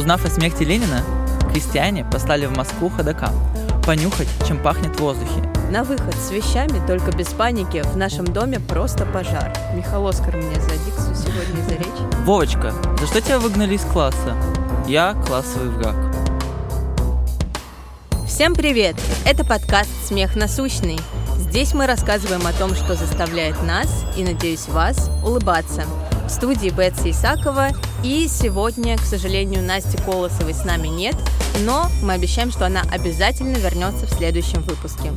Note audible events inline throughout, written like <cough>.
Узнав о смерти Ленина, крестьяне послали в Москву ходока понюхать, чем пахнет в воздухе. На выход с вещами, только без паники, в нашем доме просто пожар. Михаил Оскар мне за дикцию сегодня за речь. Вовочка, за что тебя выгнали из класса? Я классовый враг. Всем привет! Это подкаст «Смех насущный». Здесь мы рассказываем о том, что заставляет нас и, надеюсь, вас улыбаться. В студии Бетси Исакова. И сегодня, к сожалению, Насти Колосовой с нами нет, но мы обещаем, что она обязательно вернется в следующем выпуске.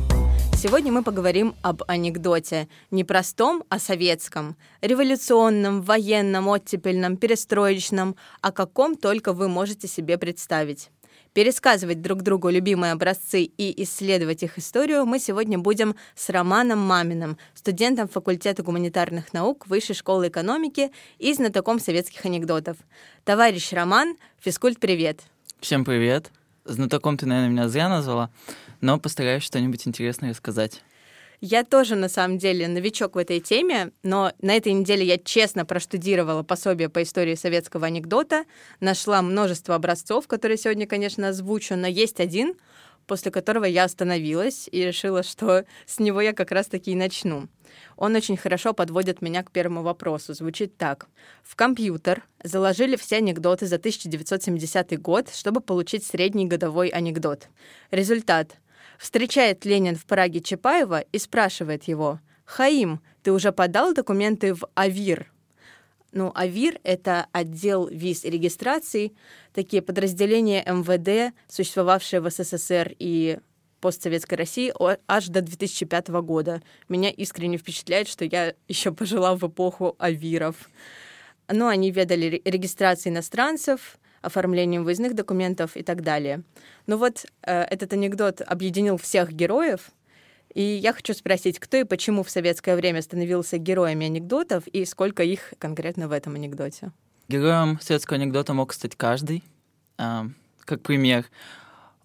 Сегодня мы поговорим об анекдоте. Не простом, а советском. Революционном, военном, оттепельном, перестроечном, о каком только вы можете себе представить. Пересказывать друг другу любимые образцы и исследовать их историю мы сегодня будем с Романом Маминым, студентом факультета гуманитарных наук Высшей школы экономики и знатоком советских анекдотов. Товарищ Роман, физкульт, привет! Всем привет! Знатоком ты, наверное, меня зря назвала, но постараюсь что-нибудь интересное рассказать. Я тоже, на самом деле, новичок в этой теме, но на этой неделе я честно проштудировала пособие по истории советского анекдота, нашла множество образцов, которые сегодня, конечно, озвучу, но есть один, после которого я остановилась и решила, что <laughs> с него я как раз-таки и начну. Он очень хорошо подводит меня к первому вопросу. Звучит так. В компьютер заложили все анекдоты за 1970 год, чтобы получить средний годовой анекдот. Результат. Встречает Ленин в Праге Чапаева и спрашивает его, «Хаим, ты уже подал документы в АВИР?» Ну, АВИР — это отдел виз и регистрации, такие подразделения МВД, существовавшие в СССР и постсоветской России аж до 2005 года. Меня искренне впечатляет, что я еще пожила в эпоху авиров. Ну, они ведали регистрацией иностранцев, оформлением выездных документов и так далее. Ну вот э, этот анекдот объединил всех героев, и я хочу спросить, кто и почему в советское время становился героями анекдотов, и сколько их конкретно в этом анекдоте? Героем советского анекдота мог стать каждый. А, как пример,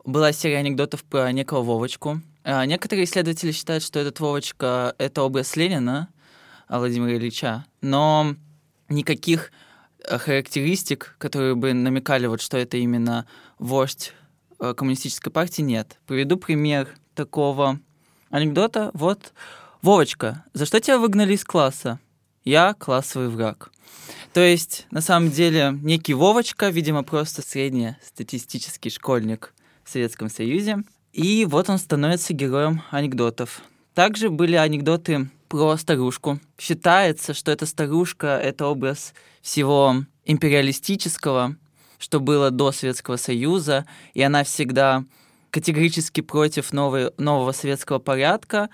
была серия анекдотов про некого Вовочку. А, некоторые исследователи считают, что этот Вовочка — это образ Ленина, Владимира Ильича, но никаких Э, характеристик, которые бы намекали, вот, что это именно вождь э, коммунистической партии, нет. Приведу пример такого анекдота. Вот, Вовочка, за что тебя выгнали из класса? Я классовый враг. То есть, на самом деле, некий Вовочка, видимо, просто среднестатистический школьник в Советском Союзе. И вот он становится героем анекдотов. Также были анекдоты про старушку. Считается, что эта старушка — это образ всего империалистического, что было до Советского Союза, и она всегда категорически против новой, нового советского порядка.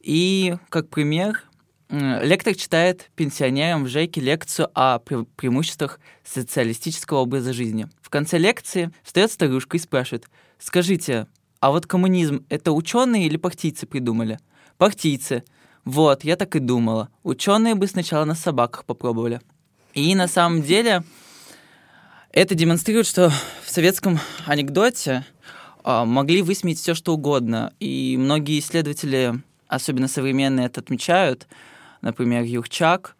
И, как пример, лектор читает пенсионерам в ЖЭКе лекцию о пре преимуществах социалистического образа жизни. В конце лекции встает старушка и спрашивает, скажите, а вот коммунизм — это ученые или партийцы придумали? Партийцы. Вот, я так и думала. Ученые бы сначала на собаках попробовали. И на самом деле это демонстрирует, что в советском анекдоте э, могли высмеять все, что угодно. И многие исследователи, особенно современные, это отмечают. Например, Юрчак.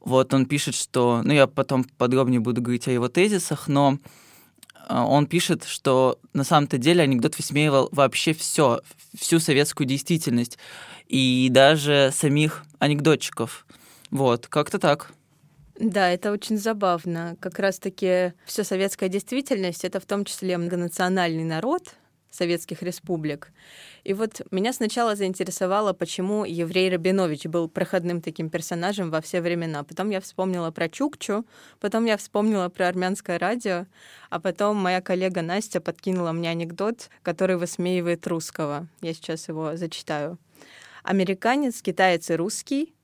Вот он пишет, что... Ну, я потом подробнее буду говорить о его тезисах, но он пишет, что на самом-то деле анекдот высмеивал вообще все, всю советскую действительность и даже самих анекдотчиков. Вот, как-то так. Да, это очень забавно. Как раз-таки вся советская действительность — это в том числе многонациональный народ советских республик. И вот меня сначала заинтересовало, почему еврей Рабинович был проходным таким персонажем во все времена. Потом я вспомнила про Чукчу, потом я вспомнила про армянское радио, а потом моя коллега Настя подкинула мне анекдот, который высмеивает русского. Я сейчас его зачитаю. Американец, китаец и русский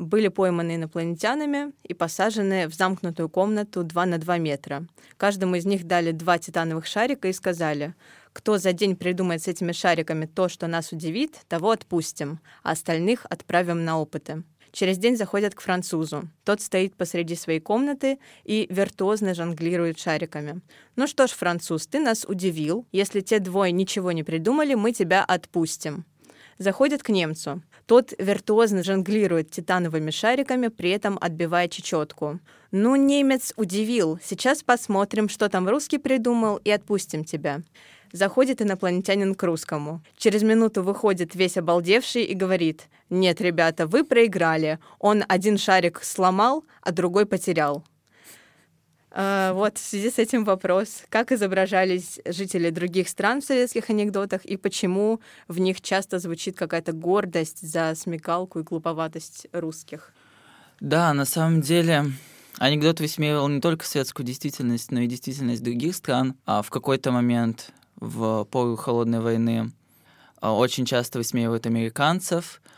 были пойманы инопланетянами и посажены в замкнутую комнату 2 на 2 метра. Каждому из них дали два титановых шарика и сказали, кто за день придумает с этими шариками то, что нас удивит, того отпустим, а остальных отправим на опыты. Через день заходят к французу. Тот стоит посреди своей комнаты и виртуозно жонглирует шариками. «Ну что ж, француз, ты нас удивил. Если те двое ничего не придумали, мы тебя отпустим». Заходит к немцу. Тот виртуозно жонглирует титановыми шариками, при этом отбивая чечетку. Ну, немец удивил. Сейчас посмотрим, что там русский придумал, и отпустим тебя. Заходит инопланетянин к русскому. Через минуту выходит весь обалдевший и говорит, «Нет, ребята, вы проиграли. Он один шарик сломал, а другой потерял». А, вот в связи с этим вопрос, как изображались жители других стран в советских анекдотах и почему в них часто звучит какая-то гордость за смекалку и глуповатость русских? Да, на самом деле анекдот высмеивал не только светскую действительность, но и действительность других стран. А в какой-то момент в пору холодной войны а, очень часто высмеивают американцев —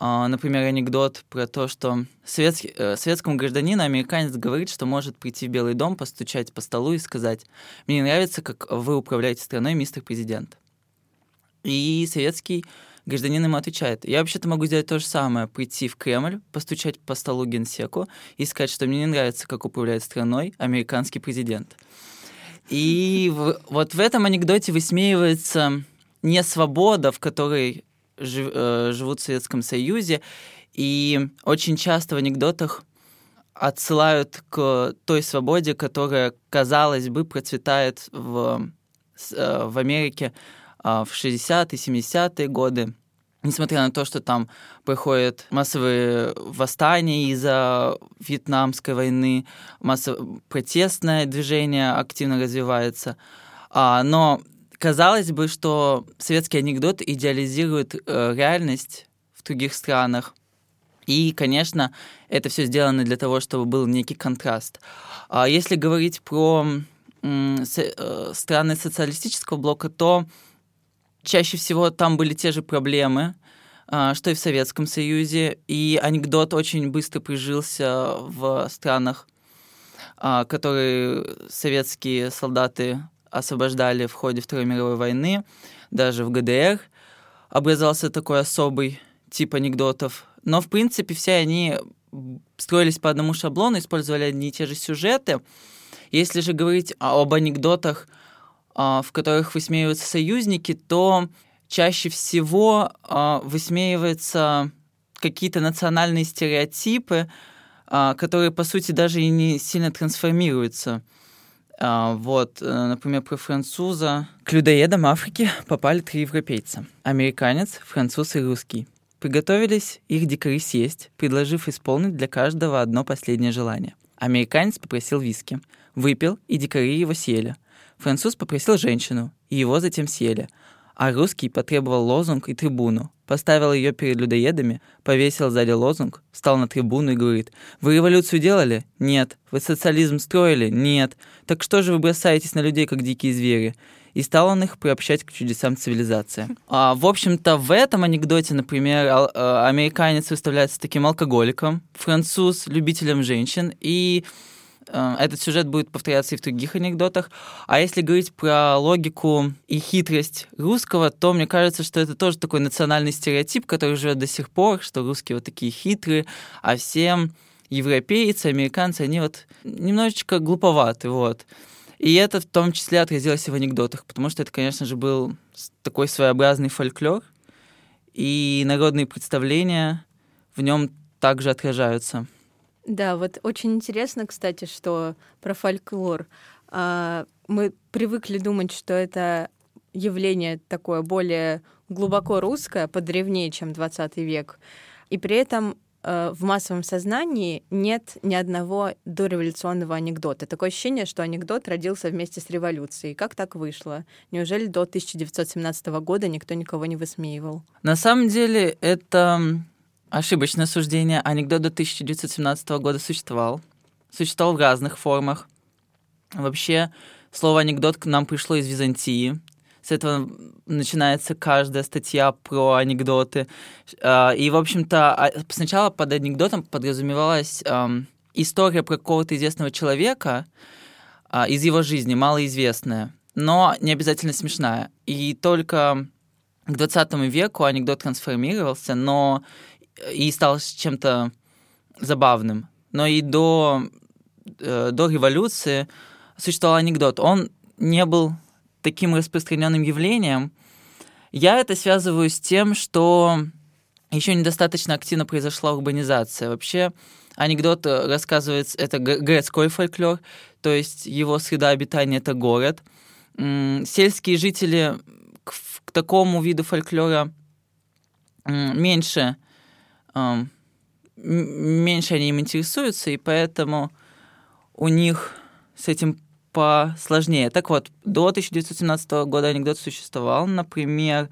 например, анекдот про то, что советский, э, советскому гражданину американец говорит, что может прийти в Белый дом, постучать по столу и сказать, «Мне нравится, как вы управляете страной, мистер президент». И советский гражданин ему отвечает, «Я вообще-то могу сделать то же самое, прийти в Кремль, постучать по столу генсеку и сказать, что мне не нравится, как управляет страной американский президент». И в, вот в этом анекдоте высмеивается не свобода, в которой жив, э, живут в Советском Союзе, и очень часто в анекдотах отсылают к той свободе, которая, казалось бы, процветает в, э, в Америке э, в 60-е, 70-е годы. Несмотря на то, что там проходят массовые восстания из-за Вьетнамской войны, массовое протестное движение активно развивается. А, но казалось бы, что советский анекдот идеализирует э, реальность в других странах. И, конечно, это все сделано для того, чтобы был некий контраст. А если говорить про э, страны социалистического блока, то чаще всего там были те же проблемы, э, что и в Советском Союзе. И анекдот очень быстро прижился в странах, э, которые советские солдаты освобождали в ходе Второй мировой войны, даже в ГДР образовался такой особый тип анекдотов. Но, в принципе, все они строились по одному шаблону, использовали одни и те же сюжеты. Если же говорить об анекдотах, а, в которых высмеиваются союзники, то чаще всего а, высмеиваются какие-то национальные стереотипы, а, которые, по сути, даже и не сильно трансформируются. А, вот, э, например, про француза. К людоедам Африки попали три европейца. Американец, француз и русский. Приготовились их дикари съесть, предложив исполнить для каждого одно последнее желание. Американец попросил виски. Выпил, и дикари его съели. Француз попросил женщину, и его затем съели. А русский потребовал лозунг и трибуну, поставил ее перед людоедами, повесил сзади лозунг, встал на трибуну и говорит, «Вы революцию делали? Нет. Вы социализм строили? Нет. Так что же вы бросаетесь на людей, как дикие звери?» И стал он их приобщать к чудесам цивилизации. А, в общем-то, в этом анекдоте, например, а, американец выставляется таким алкоголиком, француз — любителем женщин, и этот сюжет будет повторяться и в других анекдотах. А если говорить про логику и хитрость русского, то мне кажется, что это тоже такой национальный стереотип, который живет до сих пор, что русские вот такие хитрые, а все европейцы, американцы, они вот немножечко глуповаты, вот. И это в том числе отразилось и в анекдотах, потому что это, конечно же, был такой своеобразный фольклор, и народные представления в нем также отражаются. Да, вот очень интересно, кстати, что про фольклор. А, мы привыкли думать, что это явление такое более глубоко русское, подревнее, чем 20 век. И при этом э, в массовом сознании нет ни одного дореволюционного анекдота. Такое ощущение, что анекдот родился вместе с революцией. Как так вышло? Неужели до 1917 года никто никого не высмеивал? На самом деле это Ошибочное суждение. Анекдот до 1917 года существовал. Существовал в разных формах. Вообще, слово анекдот к нам пришло из Византии. С этого начинается каждая статья про анекдоты. А, и, в общем-то, а, сначала под анекдотом подразумевалась история про какого-то известного человека а, из его жизни, малоизвестная, но не обязательно смешная. И только к 20 веку анекдот трансформировался, но и стал чем-то забавным. Но и до, э, до революции существовал анекдот. Он не был таким распространенным явлением, Я это связываю с тем, что еще недостаточно активно произошла урбанизация. Вообще, анекдот рассказывается, это городской фольклор, то есть его среда обитания — это город. Сельские жители к, к такому виду фольклора меньше, меньше они им интересуются, и поэтому у них с этим посложнее. Так вот, до 1917 года анекдот существовал. Например,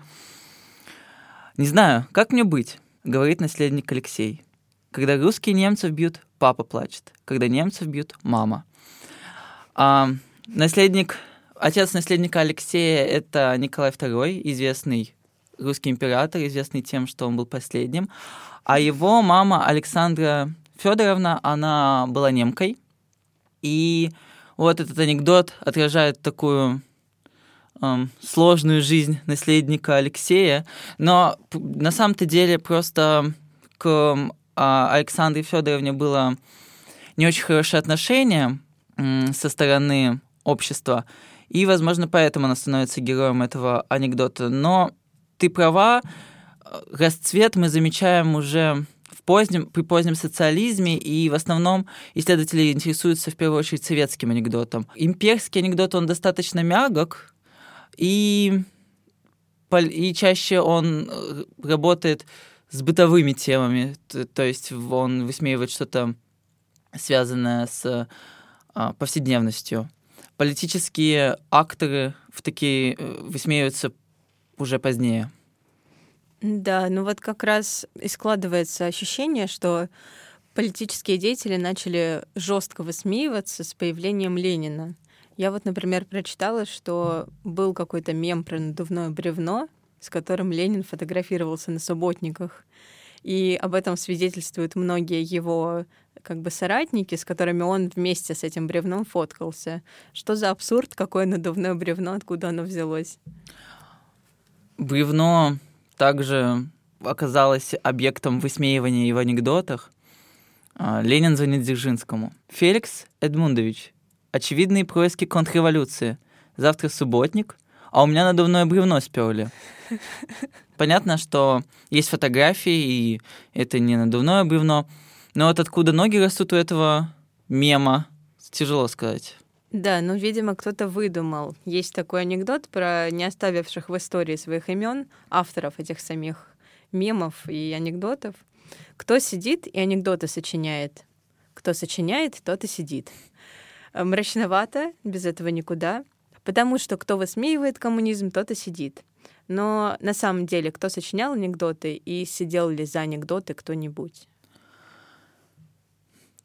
«Не знаю, как мне быть?» — говорит наследник Алексей. «Когда русские немцев бьют, папа плачет. Когда немцев бьют, мама». А, наследник, отец наследника Алексея — это Николай II, известный русский император, известный тем, что он был последним. А его мама Александра Федоровна, она была немкой. И вот этот анекдот отражает такую эм, сложную жизнь наследника Алексея, но на самом-то деле просто к э, Александре Федоровне было не очень хорошее отношение э, со стороны общества, и, возможно, поэтому она становится героем этого анекдота. Но ты права, расцвет мы замечаем уже позднем, при позднем социализме, и в основном исследователи интересуются в первую очередь советским анекдотом. Имперский анекдот, он достаточно мягок, и, и чаще он э, работает с бытовыми темами, то, то есть он высмеивает что-то связанное с а, повседневностью. Политические акторы в такие э, высмеиваются уже позднее. Да, ну вот как раз и складывается ощущение, что политические деятели начали жестко высмеиваться с появлением Ленина. Я вот, например, прочитала, что был какой-то мем про надувное бревно, с которым Ленин фотографировался на субботниках. И об этом свидетельствуют многие его как бы соратники, с которыми он вместе с этим бревном фоткался. Что за абсурд, какое надувное бревно, откуда оно взялось? Бревно также оказалась объектом высмеивания в анекдотах. А, Ленин звонит Дзержинскому. «Феликс Эдмундович, очевидные происки контрреволюции. Завтра субботник, а у меня надувное бревно сперли». Понятно, что есть фотографии, и это не надувное бревно, но вот откуда ноги растут у этого мема, тяжело сказать. Да, ну, видимо, кто-то выдумал. Есть такой анекдот про не оставивших в истории своих имен авторов этих самих мемов и анекдотов. Кто сидит и анекдоты сочиняет? Кто сочиняет, тот и сидит. Э, мрачновато, без этого никуда. Потому что кто высмеивает коммунизм, тот и сидит. Но на самом деле, кто сочинял анекдоты и сидел ли за анекдоты кто-нибудь?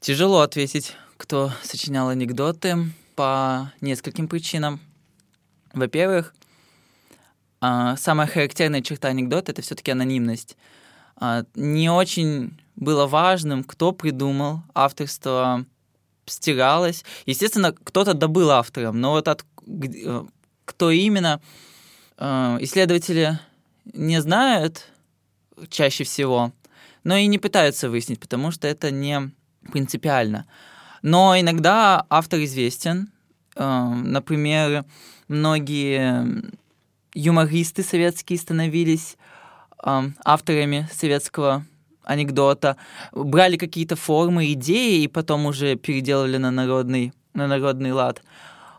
Тяжело ответить, кто сочинял анекдоты по нескольким причинам. Во-первых, а, самая характерная черта анекдота — это все таки анонимность. А, не очень было важным, кто придумал, авторство стиралось. Естественно, кто-то добыл автором, но вот от, э, кто именно, э, исследователи не знают чаще всего, но и не пытаются выяснить, потому что это не принципиально. Но иногда автор известен. Эм, например, многие юмористы советские становились эм, авторами советского анекдота, брали какие-то формы, идеи и потом уже переделали на народный, на народный лад.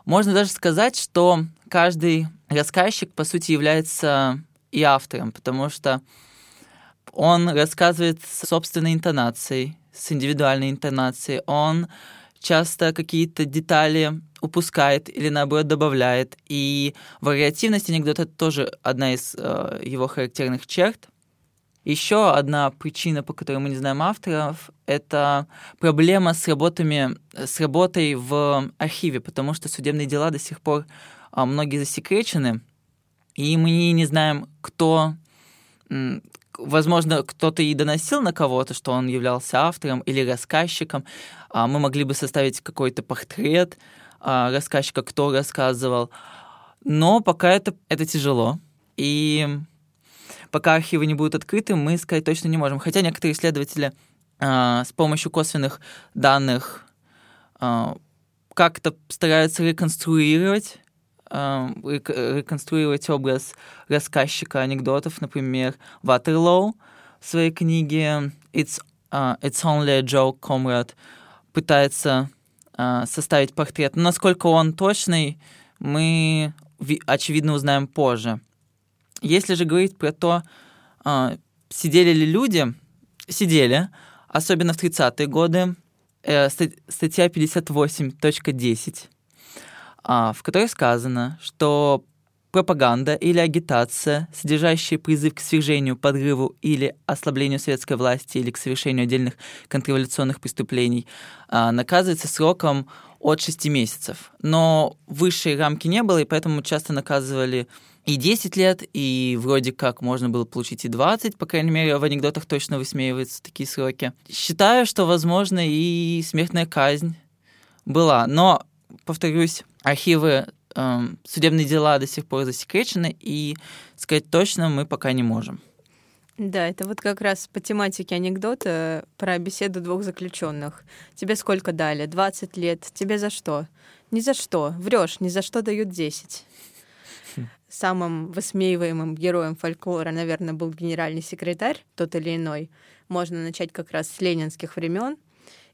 Можно даже сказать, что каждый рассказчик, по сути, является и автором, потому что он рассказывает с собственной интонацией, с индивидуальной интонацией. Он часто какие-то детали упускает или наоборот добавляет. И вариативность анекдота это тоже одна из э, его характерных черт. Еще одна причина, по которой мы не знаем авторов, это проблема с работами, с работой в архиве, потому что судебные дела до сих пор э, многие засекречены, и мы не знаем, кто возможно, кто-то и доносил на кого-то, что он являлся автором или рассказчиком. А мы могли бы составить какой-то портрет а, рассказчика, кто рассказывал. Но пока это, это тяжело. И пока архивы не будут открыты, мы сказать точно не можем. Хотя некоторые исследователи а, с помощью косвенных данных как-то стараются реконструировать э, реконструировать образ рассказчика анекдотов, например, Ватерлоу в своей книге «It's, uh, It's Only a Joke, Comrade» пытается uh, составить портрет. Но насколько он точный, мы, очевидно, узнаем позже. Если же говорить про то, uh, сидели ли люди, сидели, особенно в 30-е годы, э, статья 58.10, а, в которой сказано, что пропаганда или агитация, содержащая призыв к свержению, подрыву или ослаблению советской власти или к совершению отдельных контрреволюционных преступлений, а, наказывается сроком от 6 месяцев. Но высшей рамки не было, и поэтому часто наказывали и 10 лет, и вроде как можно было получить и 20, по крайней мере, в анекдотах точно высмеиваются такие сроки. Считаю, что, возможно, и смертная казнь была. Но, повторюсь, архивы э, судебные дела до сих пор засекречены, и сказать точно мы пока не можем. Да, это вот как раз по тематике анекдота про беседу двух заключенных. Тебе сколько дали? 20 лет. Тебе за что? Ни за что. Врешь, ни за что дают 10 самым высмеиваемым героем фольклора, наверное, был генеральный секретарь, тот или иной. Можно начать как раз с ленинских времен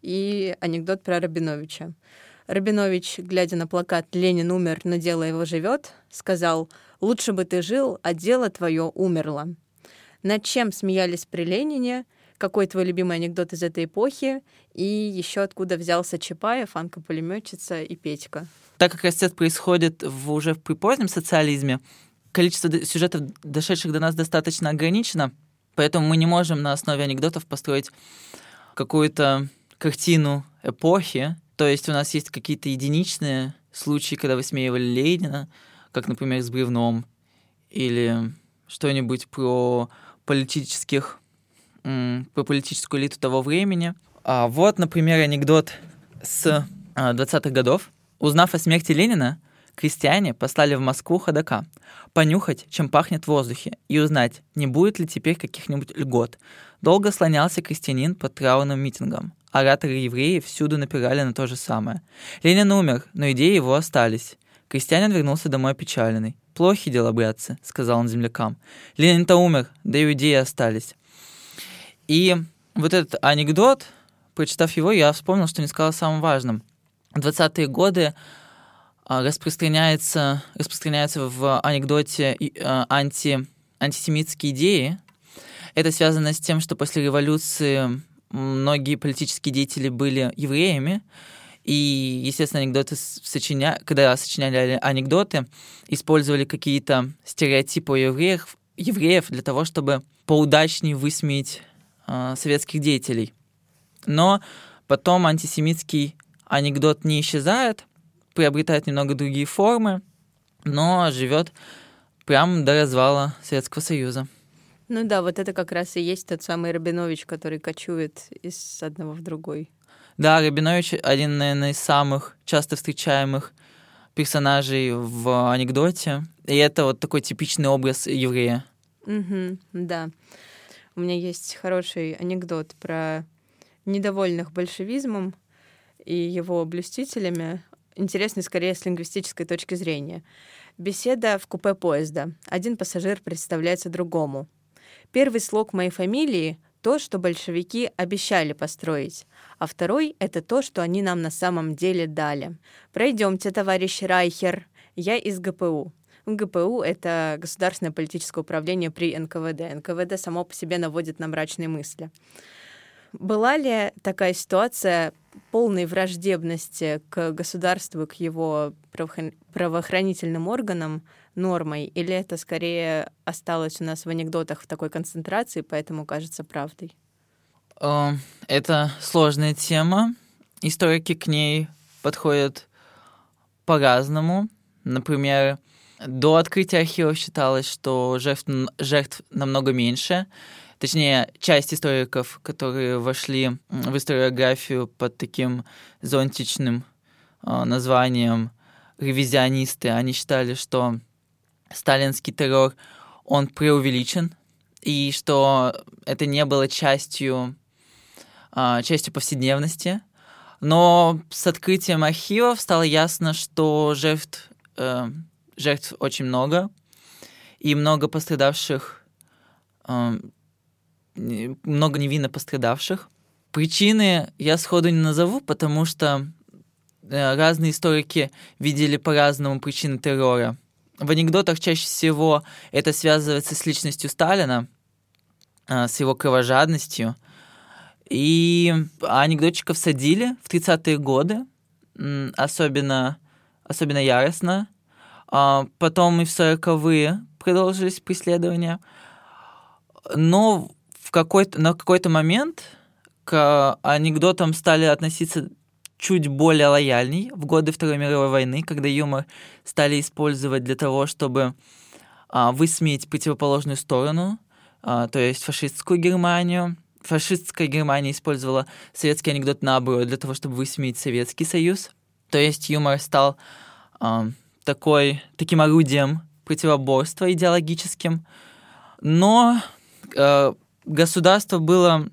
и анекдот про Рабиновича. Рабинович, глядя на плакат «Ленин умер, но дело его живет», сказал «Лучше бы ты жил, а дело твое умерло». Над чем смеялись при Ленине, какой твой любимый анекдот из этой эпохи, и еще откуда взялся Чапаев, Анка пулеметчица и Петька так как расцвет происходит в, уже при позднем социализме, количество сюжетов, дошедших до нас, достаточно ограничено, поэтому мы не можем на основе анекдотов построить какую-то картину эпохи. То есть у нас есть какие-то единичные случаи, когда высмеивали Ленина, как, например, с бревном, или что-нибудь про политических, про политическую элиту того времени. А вот, например, анекдот с 20-х а, годов, Узнав о смерти Ленина, крестьяне послали в Москву ходока понюхать, чем пахнет в воздухе, и узнать, не будет ли теперь каких-нибудь льгот. Долго слонялся крестьянин под траурным митингом. Ораторы евреи всюду напирали на то же самое. Ленин умер, но идеи его остались. Крестьянин вернулся домой опечаленный. «Плохи дела, братцы», — сказал он землякам. «Ленин-то умер, да и идеи остались». И вот этот анекдот, прочитав его, я вспомнил, что не сказал о самом важном. 20-е годы а, распространяется, распространяется в анекдоте а, анти, антисемитские идеи. Это связано с тем, что после революции многие политические деятели были евреями, и, естественно, анекдоты сочиня... когда сочиняли анекдоты, использовали какие-то стереотипы евреев, евреев для того, чтобы поудачнее высмеять э, советских деятелей. Но потом антисемитский анекдот не исчезает, приобретает немного другие формы, но живет прямо до развала Советского Союза. Ну да, вот это как раз и есть тот самый Рабинович, который кочует из одного в другой. Да, Рабинович один, наверное, из самых часто встречаемых персонажей в анекдоте. И это вот такой типичный образ еврея. Угу, да. У меня есть хороший анекдот про недовольных большевизмом, и его блюстителями интересны скорее с лингвистической точки зрения. Беседа в купе поезда. Один пассажир представляется другому. Первый слог моей фамилии — то, что большевики обещали построить, а второй — это то, что они нам на самом деле дали. Пройдемте, товарищ Райхер. Я из ГПУ. ГПУ — это государственное политическое управление при НКВД. НКВД само по себе наводит на мрачные мысли. Была ли такая ситуация полной враждебности к государству, к его правоохранительным органам нормой, или это скорее осталось у нас в анекдотах в такой концентрации, поэтому кажется правдой? Э, это сложная тема. Историки к ней подходят по-разному. Например, до открытия архива считалось, что жертв, жертв намного меньше, точнее, часть историков, которые вошли в историографию под таким зонтичным э, названием ревизионисты, они считали, что сталинский террор, он преувеличен, и что это не было частью, э, частью повседневности. Но с открытием архивов стало ясно, что жертв э, жертв очень много, и много пострадавших, э, много невинно пострадавших. Причины я сходу не назову, потому что э, разные историки видели по-разному причины террора. В анекдотах чаще всего это связывается с личностью Сталина, э, с его кровожадностью. И анекдотчиков садили в 30-е годы, особенно, особенно яростно. А потом и в 40-е продолжились преследования. Но в какой-то, на какой-то момент к анекдотам стали относиться чуть более лояльней в годы Второй мировой войны, когда юмор стали использовать для того, чтобы а, высмеять противоположную сторону, а, то есть фашистскую Германию. Фашистская Германия использовала советский анекдот наоборот для того, чтобы высмеять Советский Союз. То есть юмор стал а, такой, таким орудием противоборства идеологическим. Но а, государство было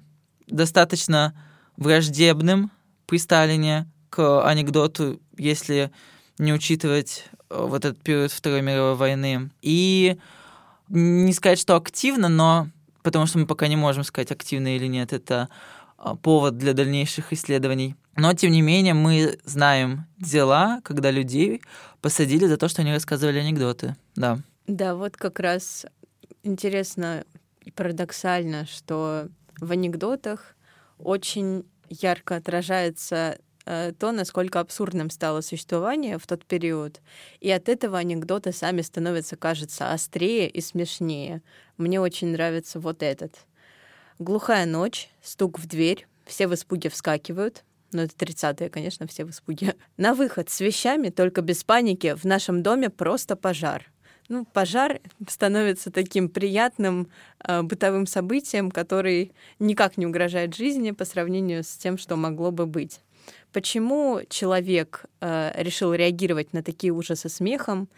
достаточно враждебным при Сталине к анекдоту, если не учитывать э, вот этот период Второй мировой войны. И не сказать, что активно, но потому что мы пока не можем сказать, активно или нет, это а, повод для дальнейших исследований. Но, тем не менее, мы знаем дела, когда людей посадили за то, что они рассказывали анекдоты. Да. Да, вот как раз интересно и парадоксально, что в анекдотах очень ярко отражается э, то, насколько абсурдным стало существование в тот период. И от этого анекдоты сами становятся, кажется, острее и смешнее. Мне очень нравится вот этот. Глухая ночь, стук в дверь, все в испуге вскакивают. Ну, это 30-е, конечно, все в испуге. <laughs> На выход с вещами, только без паники, в нашем доме просто пожар ну, пожар становится таким приятным э, бытовым событием, который никак не угрожает жизни по сравнению с тем, что могло бы быть. Почему человек э, решил реагировать на такие ужасы смехом,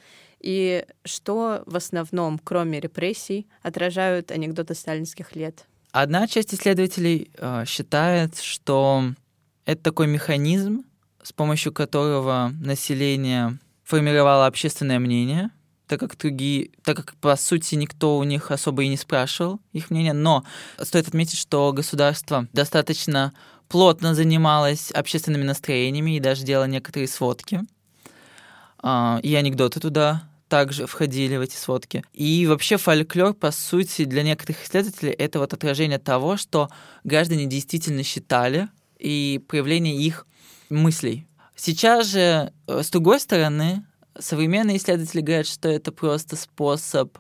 и что в основном, кроме репрессий, отражают анекдоты сталинских лет? Одна часть исследователей э, считает, что это такой механизм, с помощью которого население формировало общественное мнение — так как другие, так как по сути никто у них особо и не спрашивал их мнения, но стоит отметить, что государство достаточно плотно занималось общественными настроениями и даже делало некоторые сводки. А, и анекдоты туда также входили в эти сводки. И вообще фольклор, по сути, для некоторых исследователей это вот отражение того, что граждане действительно считали и проявление их мыслей. Сейчас же, э, с другой стороны, современные исследователи говорят, что это просто способ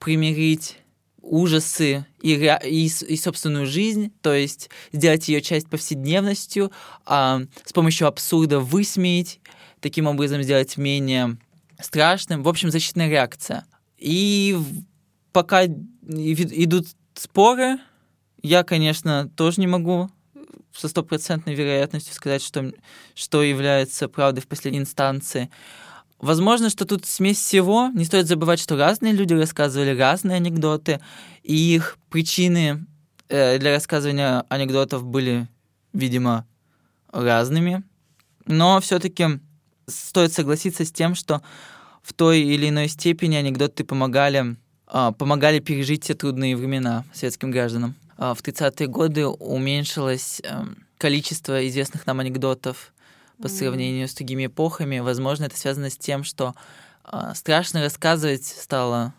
примирить ужасы и, и, и собственную жизнь, то есть сделать ее часть повседневностью, а, с помощью абсурда высмеять, таким образом сделать менее страшным. В общем, защитная реакция. И пока идут споры, я, конечно, тоже не могу со стопроцентной вероятностью сказать, что, что является правдой в последней инстанции. Возможно, что тут смесь всего. Не стоит забывать, что разные люди рассказывали разные анекдоты, и их причины э, для рассказывания анекдотов были, видимо, разными. Но все-таки стоит согласиться с тем, что в той или иной степени анекдоты помогали, э, помогали пережить те трудные времена советским гражданам. Э, в 30-е годы уменьшилось э, количество известных нам анекдотов по сравнению с другими эпохами. Возможно, это связано с тем, что э, страшно рассказывать стало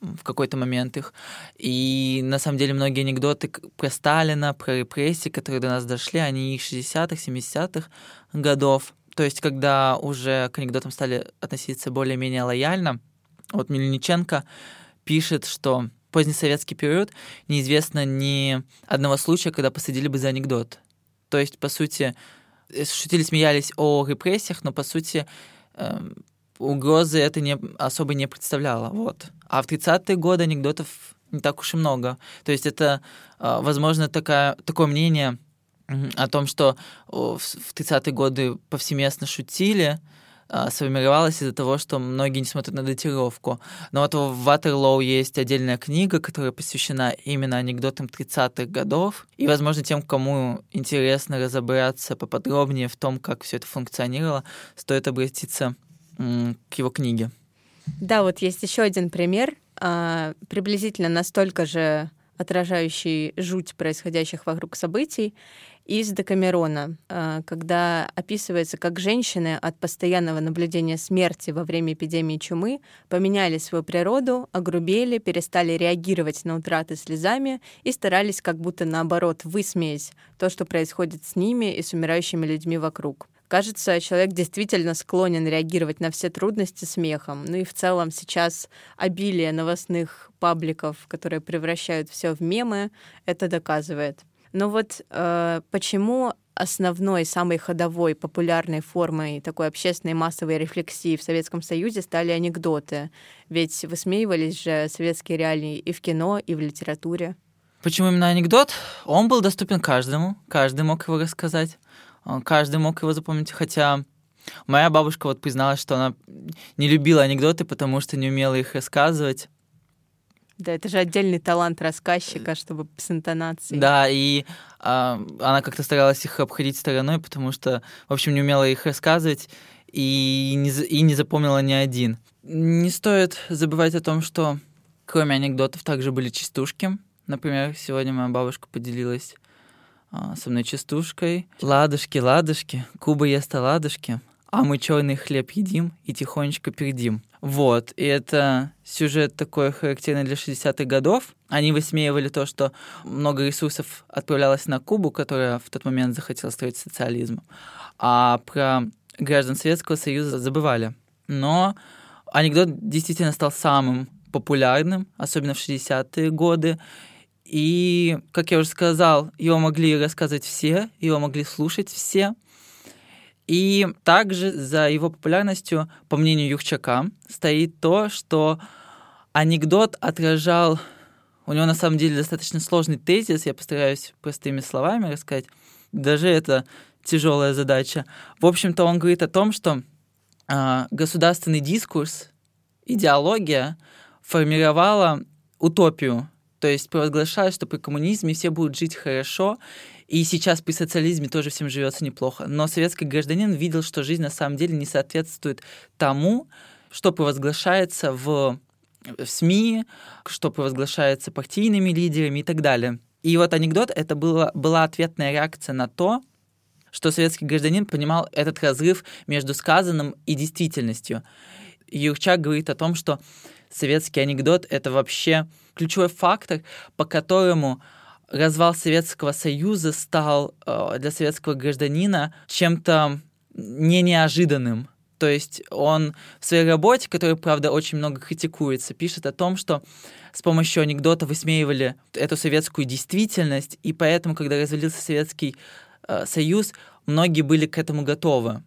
в какой-то момент их. И на самом деле многие анекдоты про Сталина, про репрессии, которые до нас дошли, они их 60-х, 70-х годов. То есть, когда уже к анекдотам стали относиться более-менее лояльно, вот Мельниченко пишет, что позднесоветский период неизвестно ни одного случая, когда посадили бы за анекдот. То есть, по сути, шутили, смеялись о репрессиях, но, по сути, э, угрозы это не, особо не представляло. Вот. А в 30-е годы анекдотов не так уж и много. То есть это, э, возможно, такая, такое мнение о том, что в 30-е годы повсеместно шутили, сформировалась из-за того, что многие не смотрят на датировку. Но вот в Ватерлоу есть отдельная книга, которая посвящена именно анекдотам 30-х годов. И, возможно, тем, кому интересно разобраться поподробнее в том, как все это функционировало, стоит обратиться к его книге. Да, вот есть еще один пример, а, приблизительно настолько же отражающий жуть происходящих вокруг событий из Декамерона, а, когда описывается, как женщины от постоянного наблюдения смерти во время эпидемии чумы поменяли свою природу, огрубели, перестали реагировать на утраты слезами и старались как будто наоборот высмеять то, что происходит с ними и с умирающими людьми вокруг. Кажется, человек действительно склонен реагировать на все трудности смехом. Ну и в целом сейчас обилие новостных пабликов, которые превращают все в мемы, это доказывает. Но вот э, почему основной, самой ходовой, популярной формой такой общественной массовой рефлексии в Советском Союзе стали анекдоты. Ведь высмеивались же советские реалии и в кино, и в литературе. Почему именно анекдот? Он был доступен каждому, каждый мог его рассказать, э, каждый мог его запомнить, хотя моя бабушка вот призналась, что она не любила анекдоты, потому что не умела их рассказывать. Да, это же отдельный талант рассказчика, чтобы с интонацией. Да, и а, она как-то старалась их обходить стороной, потому что, в общем, не умела их рассказывать и не, и не запомнила ни один. Не стоит забывать о том, что кроме анекдотов также были частушки. Например, сегодня моя бабушка поделилась а, со мной частушкой. Ладушки, ладушки, Куба ест ладушки, а мы черный хлеб едим и тихонечко передим. Вот, и это сюжет такой характерный для 60-х годов. Они высмеивали то, что много ресурсов отправлялось на Кубу, которая в тот момент захотела строить социализм, а про граждан Советского Союза забывали. Но анекдот действительно стал самым популярным, особенно в 60-е годы. И, как я уже сказал, его могли рассказывать все, его могли слушать все. И также за его популярностью, по мнению Юрчака, стоит то, что анекдот отражал... У него на самом деле достаточно сложный тезис, я постараюсь простыми словами рассказать. Даже это тяжелая задача. В общем-то, он говорит о том, что э, государственный дискурс, идеология формировала утопию, то есть провозглашая, что при коммунизме все будут жить хорошо, и сейчас при социализме тоже всем живется неплохо. Но советский гражданин видел, что жизнь на самом деле не соответствует тому, что провозглашается в, в СМИ, что провозглашается партийными лидерами и так далее. И вот анекдот — это была, была ответная реакция на то, что советский гражданин понимал этот разрыв между сказанным и действительностью. Юрчак говорит о том, что советский анекдот — это вообще ключевой фактор, по которому развал Советского Союза стал э, для советского гражданина чем-то не неожиданным. То есть он в своей работе, которая, правда, очень много критикуется, пишет о том, что с помощью анекдота высмеивали эту советскую действительность, и поэтому, когда развалился Советский э, Союз, многие были к этому готовы.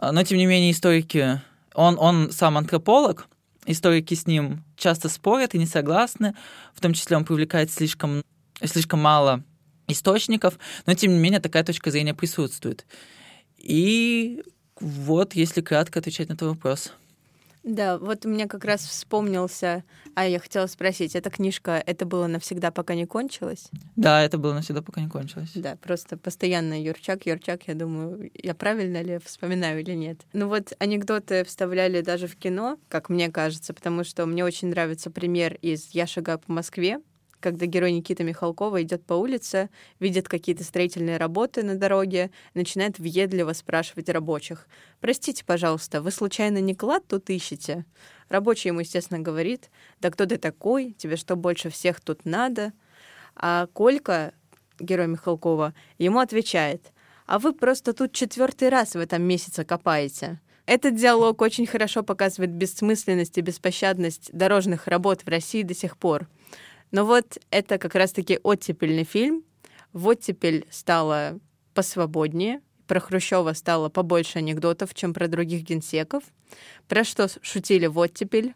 Но, тем не менее, историки... Он, он сам антрополог, историки с ним часто спорят и не согласны, в том числе он привлекает слишком слишком мало источников, но тем не менее такая точка зрения присутствует. И вот, если кратко отвечать на этот вопрос. Да, вот у меня как раз вспомнился, а я хотела спросить, эта книжка, это было навсегда, пока не кончилось? Да, это было навсегда, пока не кончилось. Да, просто постоянно Юрчак, Юрчак, я думаю, я правильно ли вспоминаю или нет. Ну вот анекдоты вставляли даже в кино, как мне кажется, потому что мне очень нравится пример из «Я шагаю по Москве», когда герой Никита Михалкова идет по улице, видит какие-то строительные работы на дороге, начинает въедливо спрашивать рабочих. «Простите, пожалуйста, вы случайно не клад тут ищете?» Рабочий ему, естественно, говорит, «Да кто ты такой? Тебе что, больше всех тут надо?» А Колька, герой Михалкова, ему отвечает, «А вы просто тут четвертый раз в этом месяце копаете». Этот диалог очень хорошо показывает бессмысленность и беспощадность дорожных работ в России до сих пор. Но вот это как раз-таки оттепельный фильм. В оттепель стало посвободнее, про Хрущева стало побольше анекдотов, чем про других генсеков. Про что шутили в оттепель,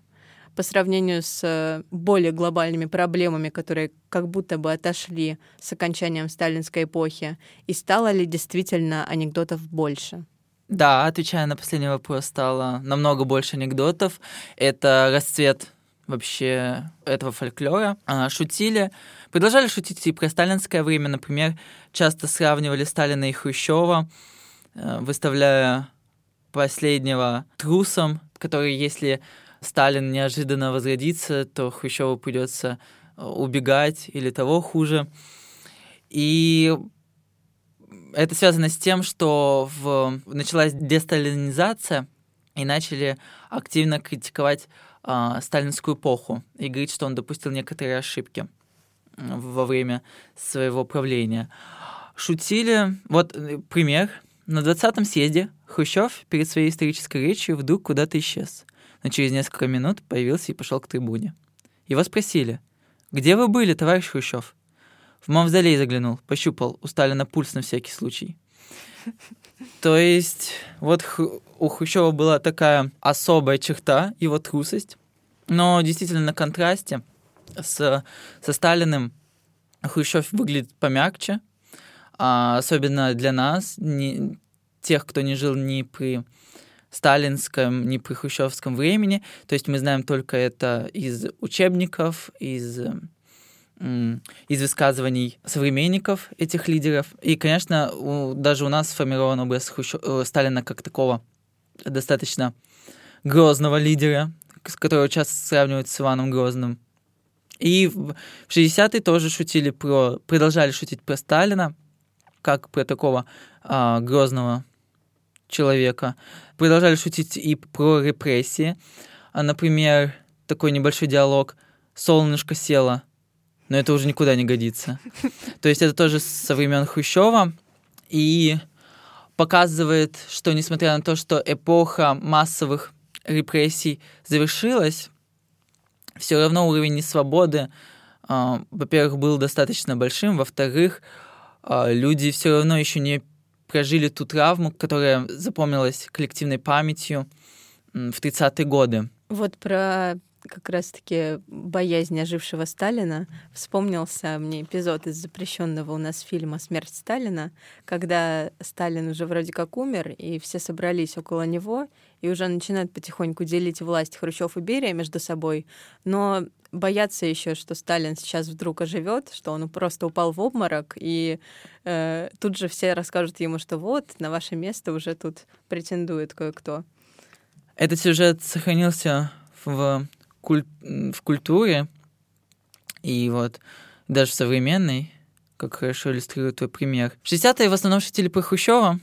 по сравнению с э, более глобальными проблемами, которые как будто бы отошли с окончанием сталинской эпохи, и стало ли действительно анекдотов больше? Да, отвечая на последний вопрос, стало намного больше анекдотов. Это расцвет вообще этого фольклора. А, шутили, продолжали шутить и про сталинское время, например, часто сравнивали Сталина и Хрущева, э, выставляя последнего трусом, который, если Сталин неожиданно возродится, то Хрущеву придется э, убегать или того хуже. И это связано с тем, что в... началась десталинизация, и начали активно критиковать э, сталинскую эпоху и говорить, что он допустил некоторые ошибки во время своего правления. Шутили, вот э, пример, на 20-м съезде Хрущев перед своей исторической речью вдруг куда-то исчез, но через несколько минут появился и пошел к трибуне. Его спросили, «Где вы были, товарищ Хрущев?» В мавзолей заглянул, пощупал у Сталина пульс на всякий случай. То есть вот у Хрущева была такая особая черта, его трусость, но действительно на контрасте с, со Сталиным Хрущев выглядит помягче, а особенно для нас, не, тех, кто не жил ни при сталинском, ни при хрущевском времени. То есть мы знаем только это из учебников, из из высказываний современников этих лидеров. И, конечно, у, даже у нас сформирован образ Хрущев, э, Сталина как такого достаточно грозного лидера, которого часто сравнивают с Иваном Грозным. И в 60-е тоже шутили про, продолжали шутить про Сталина, как про такого а, грозного человека. Продолжали шутить и про репрессии. А, например, такой небольшой диалог «Солнышко село», но это уже никуда не годится. То есть это тоже со времен Хрущева. И показывает, что несмотря на то, что эпоха массовых репрессий завершилась, все равно уровень несвободы, э, во-первых, был достаточно большим, во-вторых, э, люди все равно еще не прожили ту травму, которая запомнилась коллективной памятью в 30-е годы. Вот про как раз-таки боязнь ожившего Сталина, вспомнился мне эпизод из запрещенного у нас фильма «Смерть Сталина», когда Сталин уже вроде как умер, и все собрались около него, и уже начинают потихоньку делить власть Хрущев и Берия между собой, но боятся еще, что Сталин сейчас вдруг оживет, что он просто упал в обморок, и э, тут же все расскажут ему, что вот, на ваше место уже тут претендует кое-кто. Этот сюжет сохранился в куль... в культуре и вот даже в современной, как хорошо иллюстрирует твой пример. 60-е в основном шутили про Хрущева,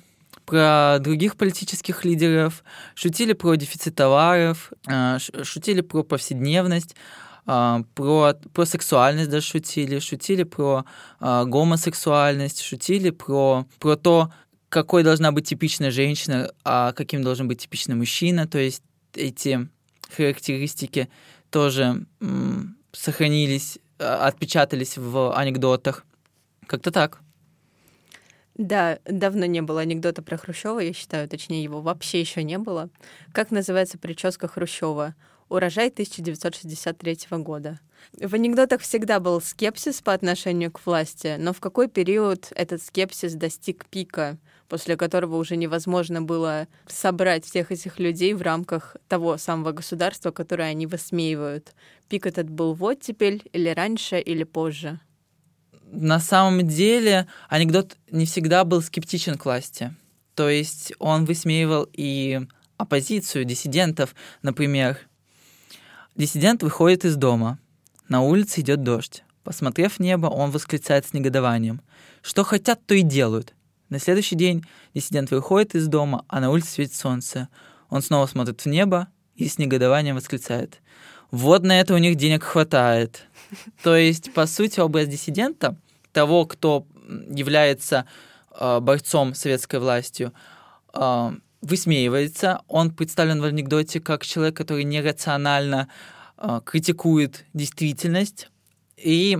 про других политических лидеров, шутили про дефицит товаров, а, шутили про повседневность, а, про, про сексуальность даже шутили, шутили про а, гомосексуальность, шутили про, про то, какой должна быть типичная женщина, а каким должен быть типичный мужчина. То есть эти характеристики тоже сохранились, а, отпечатались в анекдотах. Как-то так. Да, давно не было анекдота про Хрущева, я считаю, точнее, его вообще еще не было. Как называется прическа Хрущева? Урожай 1963 года. В анекдотах всегда был скепсис по отношению к власти, но в какой период этот скепсис достиг пика? после которого уже невозможно было собрать всех этих людей в рамках того самого государства, которое они высмеивают. Пик этот был в оттепель или раньше, или позже? На самом деле анекдот не всегда был скептичен к власти. То есть он высмеивал и оппозицию, диссидентов. Например, диссидент выходит из дома, на улице идет дождь. Посмотрев в небо, он восклицает с негодованием. Что хотят, то и делают. На следующий день диссидент выходит из дома, а на улице светит солнце. Он снова смотрит в небо и с негодованием восклицает. Вот на это у них денег хватает. <laughs> То есть, по сути, образ диссидента, того, кто является э, борцом советской властью, э, высмеивается. Он представлен в анекдоте как человек, который нерационально э, критикует действительность. И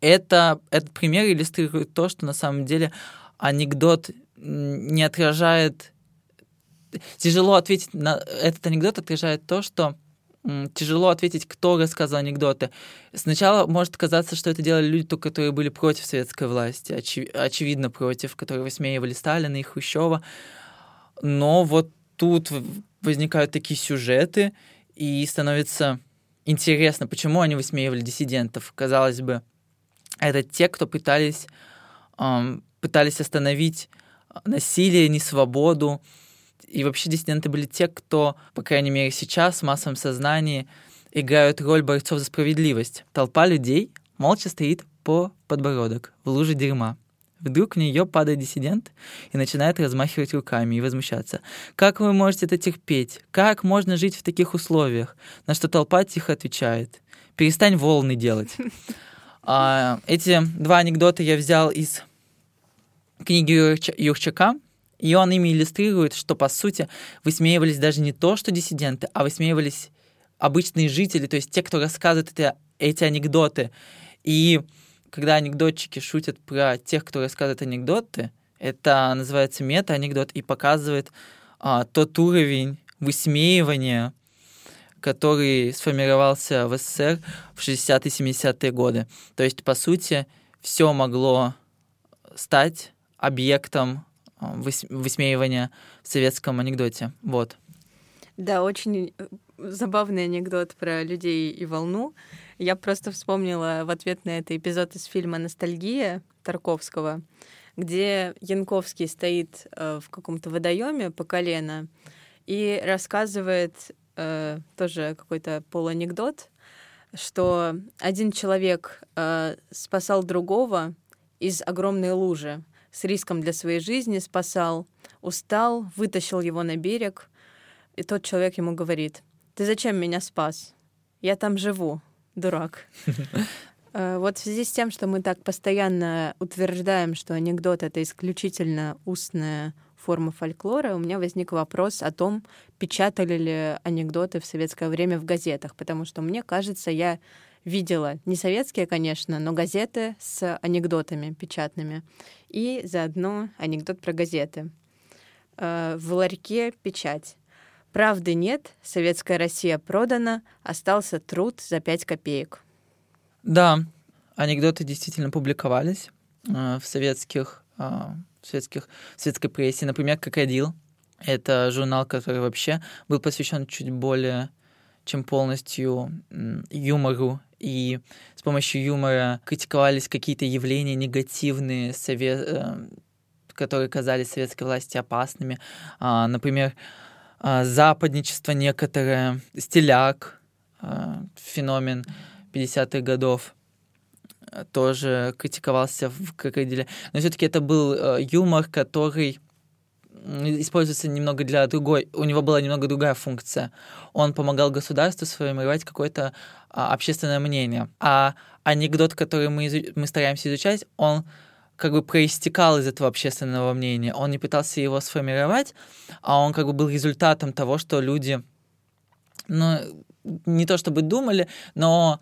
это, этот пример иллюстрирует то, что на самом деле анекдот не отражает... Тяжело ответить на... Этот анекдот отражает то, что тяжело ответить, кто рассказал анекдоты. Сначала может казаться, что это делали люди, которые были против советской власти, очевидно против, которые высмеивали Сталина и Хрущева. Но вот тут возникают такие сюжеты, и становится интересно, почему они высмеивали диссидентов. Казалось бы, это те, кто пытались эм, пытались остановить насилие, несвободу, и вообще диссиденты были те, кто, по крайней мере сейчас, в массовом сознании играют роль борцов за справедливость. Толпа людей молча стоит по подбородок в луже дерьма. Вдруг в нее падает диссидент и начинает размахивать руками и возмущаться. Как вы можете это терпеть? Как можно жить в таких условиях? На что толпа тихо отвечает. Перестань волны делать. <laughs> А, эти два анекдота я взял из книги Юрчака, и он ими иллюстрирует, что, по сути, высмеивались даже не то, что диссиденты, а высмеивались обычные жители, то есть те, кто рассказывает это, эти анекдоты. И когда анекдотчики шутят про тех, кто рассказывает анекдоты, это называется мета-анекдот и показывает а, тот уровень высмеивания, который сформировался в СССР в 60-е 70-е годы. То есть, по сути, все могло стать объектом а, высмеивания в советском анекдоте. Вот. Да, очень э, забавный анекдот про людей и волну. Я просто вспомнила в ответ на это эпизод из фильма «Ностальгия» Тарковского, где Янковский стоит э, в каком-то водоеме по колено и рассказывает э, тоже какой-то полуанекдот, что один человек э, спасал другого из огромной лужи, с риском для своей жизни спасал, устал, вытащил его на берег, и тот человек ему говорит, «Ты зачем меня спас? Я там живу, дурак. <laughs> Э, вот в связи с тем, что мы так постоянно утверждаем, что анекдот — это исключительно устная форма фольклора, у меня возник вопрос о том, печатали ли анекдоты в советское время в газетах, потому что мне кажется, я видела не советские, конечно, но газеты с анекдотами печатными. И заодно анекдот про газеты. Э, в ларьке печать. Правды нет, советская Россия продана, остался труд за 5 копеек. Да, анекдоты действительно публиковались э, в советских, э, в советских, в советской прессе. Например, «Крокодил». Это журнал, который вообще был посвящен чуть более чем полностью юмору, и с помощью юмора критиковались какие-то явления негативные, совет, э, которые казались советской власти опасными. А, например, западничество некоторое, стиляк, а, феномен 50-х годов тоже критиковался в крокодиле. Но все-таки это был э, юмор, который используется немного для другой, у него была немного другая функция. Он помогал государству сформировать какое-то а, общественное мнение. А анекдот, который мы, мы стараемся изучать, он как бы проистекал из этого общественного мнения. Он не пытался его сформировать, а он как бы был результатом того, что люди, ну, не то чтобы думали, но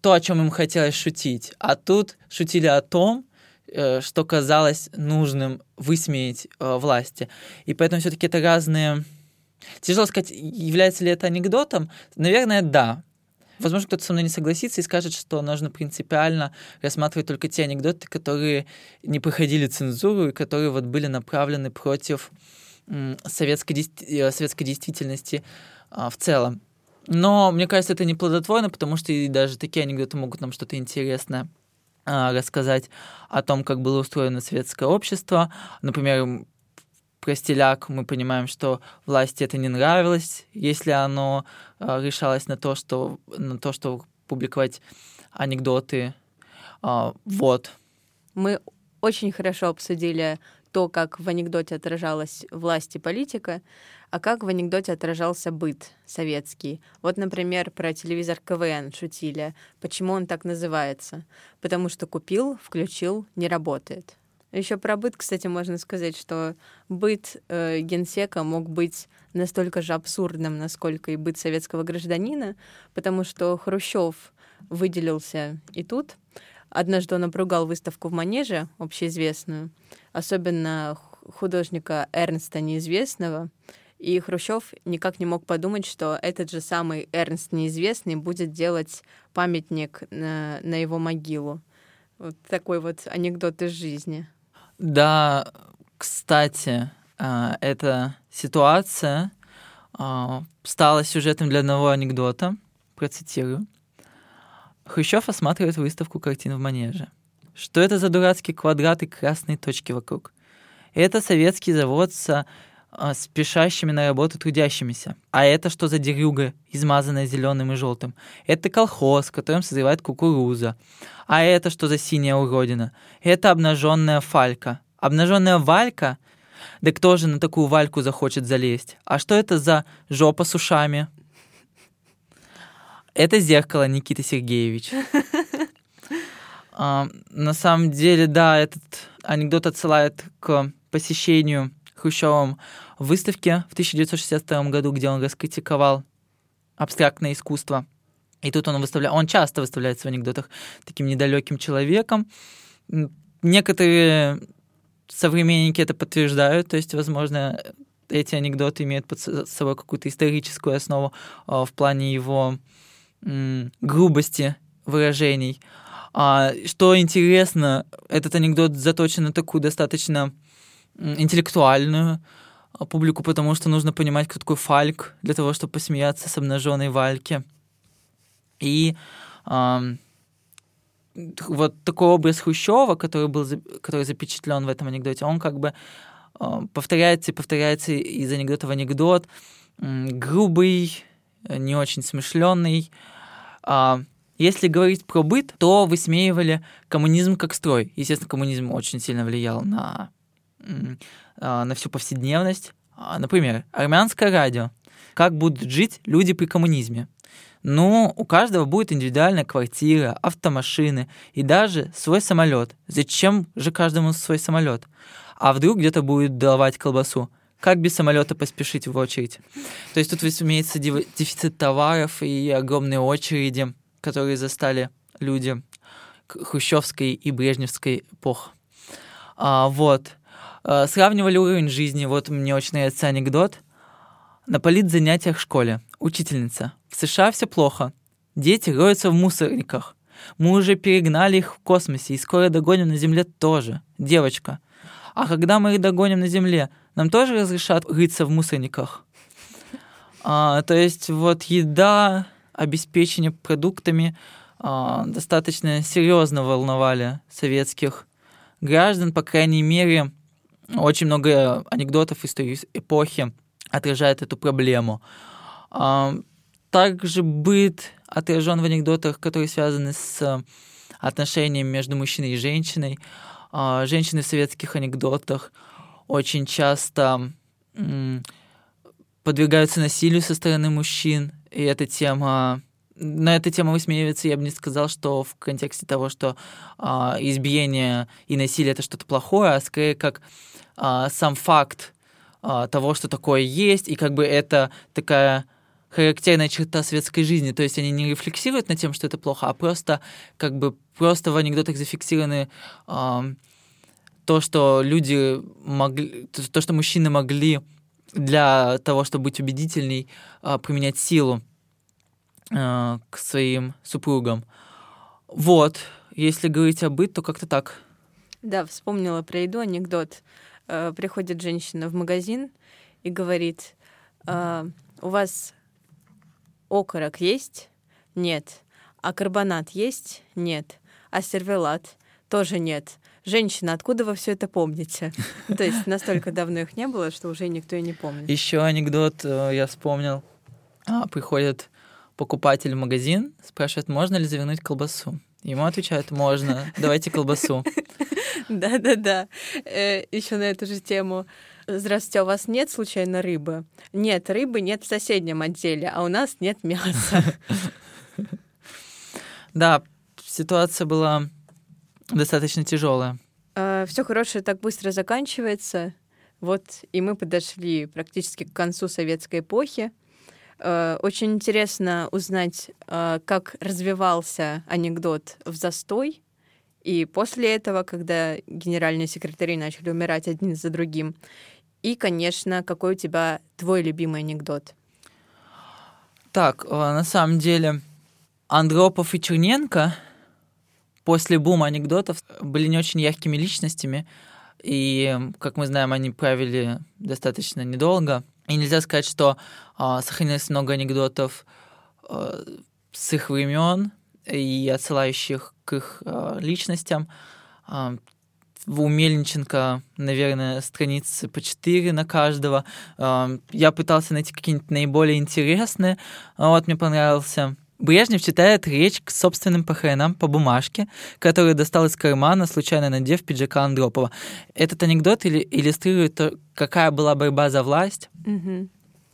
то, о чем им хотелось шутить. А тут шутили о том, э, что казалось нужным высмеять э, власти. И поэтому все-таки это разные... Тяжело сказать, является ли это анекдотом. Наверное, да. Возможно, кто-то со мной не согласится и скажет, что нужно принципиально рассматривать только те анекдоты, которые не проходили цензуру и которые вот были направлены против советской, э, советской действительности а, в целом. Но мне кажется, это не плодотворно, потому что и даже такие анекдоты могут нам что-то интересное а, рассказать о том, как было устроено светское общество. Например, про стиляк мы понимаем, что власти это не нравилось, если оно э, решалось на то, что, на то, что публиковать анекдоты. Э, вот. Мы очень хорошо обсудили то, как в анекдоте отражалась власть и политика, а как в анекдоте отражался быт советский. Вот, например, про телевизор КВН шутили. Почему он так называется? Потому что купил, включил, не работает. Еще про быт, кстати, можно сказать, что быт э, генсека мог быть настолько же абсурдным, насколько и быт советского гражданина, потому что Хрущев выделился и тут. Однажды он обругал выставку в Манеже, общеизвестную, особенно художника Эрнста Неизвестного, и Хрущев никак не мог подумать, что этот же самый Эрнст Неизвестный будет делать памятник на, на его могилу. Вот такой вот анекдот из жизни. Да, кстати, а, эта ситуация а, стала сюжетом для одного анекдота. Процитирую. Хрущев осматривает выставку картин в Манеже. Что это за дурацкие квадраты красные точки вокруг? Это советский завод со спешащими на работу трудящимися. А это что за дерюга, измазанная зеленым и желтым? Это колхоз, в котором созревает кукуруза. А это что за синяя уродина? Это обнаженная фалька. Обнаженная валька? Да кто же на такую вальку захочет залезть? А что это за жопа с ушами? Это зеркало, Никита Сергеевич. <laughs> А, на самом деле, да, этот анекдот отсылает к посещению Хрущевым выставки в 1962 году, где он раскритиковал абстрактное искусство. И тут он выставляет, он часто выставляется в анекдотах таким недалеким человеком. Некоторые современники это подтверждают, то есть, возможно, эти анекдоты имеют под собой какую-то историческую основу а, в плане его грубости выражений. А, что интересно, этот анекдот заточен на такую достаточно интеллектуальную публику, потому что нужно понимать, кто такой Фальк, для того, чтобы посмеяться с обнаженной Вальки. И э, вот такой образ Хрущева, который был который запечатлен в этом анекдоте, он как бы э, повторяется и повторяется из анекдота в анекдот, э, грубый, не очень смышленный. Э, если говорить про быт, то высмеивали коммунизм как строй. Естественно, коммунизм очень сильно влиял на а, на всю повседневность. А, например, армянское радио. Как будут жить люди при коммунизме? Ну, у каждого будет индивидуальная квартира, автомашины и даже свой самолет. Зачем же каждому свой самолет? А вдруг где-то будет давать колбасу? Как без самолета поспешить в очередь? То есть тут имеется дефицит товаров и огромные очереди, которые застали люди хрущевской и брежневской эпох. А, вот. Э, сравнивали уровень жизни. Вот мне очень нравится анекдот. На политзанятиях в школе. Учительница. В США все плохо. Дети роются в мусорниках. Мы уже перегнали их в космосе и скоро догоним на Земле тоже. Девочка. А когда мы их догоним на Земле, нам тоже разрешат рыться в мусорниках? А, то есть вот еда, обеспечение продуктами а, достаточно серьезно волновали советских граждан, по крайней мере, очень много анекдотов из той эпохи отражает эту проблему. А, также быт отражен в анекдотах, которые связаны с отношениями между мужчиной и женщиной. А, женщины в советских анекдотах очень часто подвергаются насилию со стороны мужчин, и эта тема на эту тему высмеивается, я бы не сказал, что в контексте того, что а, избиение и насилие это что-то плохое, а скорее как а, сам факт а, того, что такое есть, и как бы это такая характерная черта светской жизни. То есть они не рефлексируют над тем, что это плохо, а просто как бы просто в анекдотах зафиксированы а, то, что люди могли, то, что мужчины могли для того, чтобы быть убедительней, а, применять силу а, к своим супругам. Вот, если говорить о быт, то как-то так. Да, вспомнила про еду анекдот. Э, приходит женщина в магазин и говорит, э, у вас окорок есть? Нет. А карбонат есть? Нет. А сервелат? Тоже нет. Женщина, откуда вы все это помните? <laughs> То есть настолько давно их не было, что уже никто и не помнит. Еще анекдот э, я вспомнил. А, приходит покупатель в магазин, спрашивает, можно ли завернуть колбасу. Ему отвечают, можно, давайте колбасу. <laughs> Да-да-да. Э, Еще на эту же тему. Здравствуйте, а у вас нет случайно рыбы? Нет, рыбы нет в соседнем отделе, а у нас нет мяса. <laughs> Да, ситуация была достаточно тяжелая. А, Все хорошее так быстро заканчивается. Вот и мы подошли практически к концу советской эпохи. Э, очень интересно узнать, э, как развивался анекдот в застой, и после этого, когда генеральные секретари начали умирать один за другим. И, конечно, какой у тебя твой любимый анекдот? Так, э, на самом деле, Андропов и Черненко после бума анекдотов были не очень яркими личностями, и, как мы знаем, они правили достаточно недолго — и нельзя сказать, что э, сохранилось много анекдотов э, с их времен и отсылающих к их э, личностям. Э, у Мельниченко, наверное, страницы по 4 на каждого. Я пытался найти какие-нибудь наиболее интересные. Вот мне понравился Брежнев читает речь к собственным похоронам по бумажке, которую достал из кармана, случайно надев пиджака Андропова. Этот анекдот иллюстрирует то, какая была борьба за власть угу.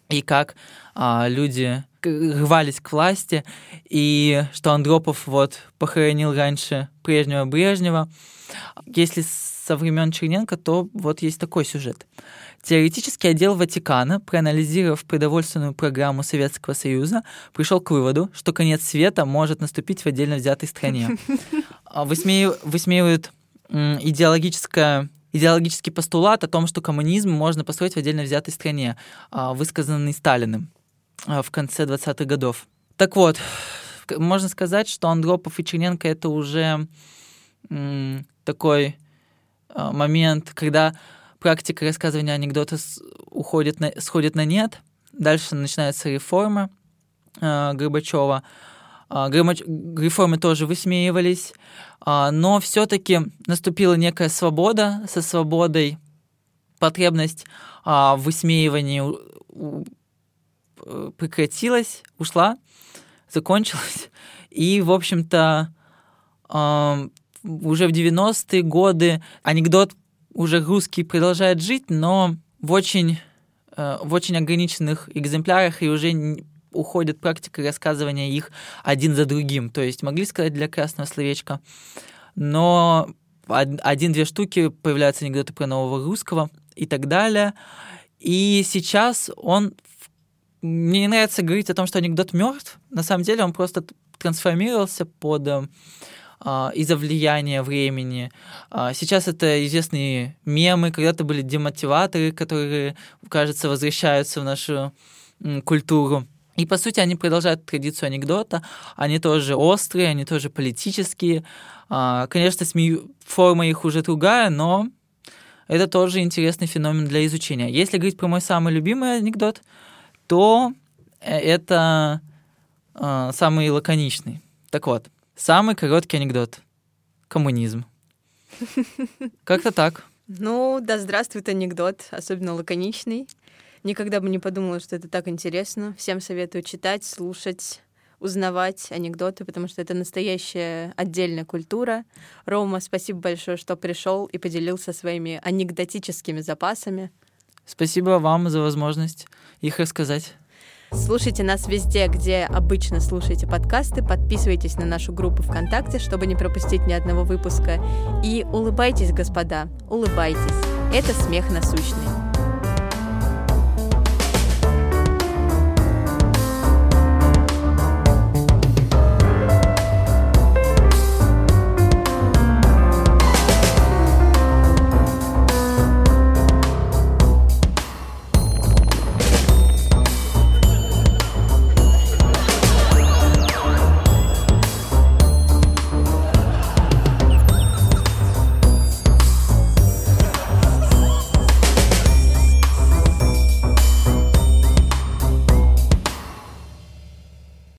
и как а, люди рвались к власти, и что Андропов вот похоронил раньше прежнего Брежнева. Если со времен Черненко, то вот есть такой сюжет. Теоретический отдел Ватикана, проанализировав продовольственную программу Советского Союза, пришел к выводу, что конец света может наступить в отдельно взятой стране. <laughs> А, высмеивают идеологическое идеологический постулат о том, что коммунизм можно построить в отдельно взятой стране, а, высказанный Сталиным в конце 20-х годов. Так вот, можно сказать, что Андропов и Черненко это уже такой момент, когда практика рассказывания анекдота уходит на, сходит на нет. Дальше начинается реформа э, Горбачева. Э. Реформы тоже высмеивались, э, но все-таки наступила некая свобода. Со свободой потребность э, в высмеивании э, прекратилась, ушла, закончилась. <laughs> И, в общем-то, э, уже в 90-е годы анекдот уже русский продолжает жить, но в очень, э, в очень ограниченных экземплярах и уже уходит практика рассказывания их один за другим. То есть могли сказать для красного словечка, но один-две штуки появляются анекдоты про нового русского и так далее. И сейчас он... Мне не нравится говорить о том, что анекдот мертв. На самом деле он просто трансформировался под э, а, из-за влияния времени. А, сейчас это известные мемы, когда-то были демотиваторы, которые, кажется, возвращаются в нашу культуру. И, по сути, они продолжают традицию анекдота. Они тоже острые, они тоже политические. А, конечно, СМИ, форма их уже другая, но это тоже интересный феномен для изучения. Если говорить про мой самый любимый анекдот, то э, это самый лаконичный. Так вот, Самый короткий анекдот. Коммунизм. <laughs> Как-то так. Ну, да здравствует анекдот, особенно лаконичный. Никогда бы не подумала, что это так интересно. Всем советую читать, слушать, узнавать анекдоты, потому что это настоящая отдельная культура. Рома, спасибо большое, что пришел и поделился своими анекдотическими запасами. Спасибо вам за возможность их рассказать. Слушайте нас везде, где обычно слушаете подкасты. Подписывайтесь на нашу группу ВКонтакте, чтобы не пропустить ни одного выпуска. И улыбайтесь, господа, улыбайтесь. Это смех насущный.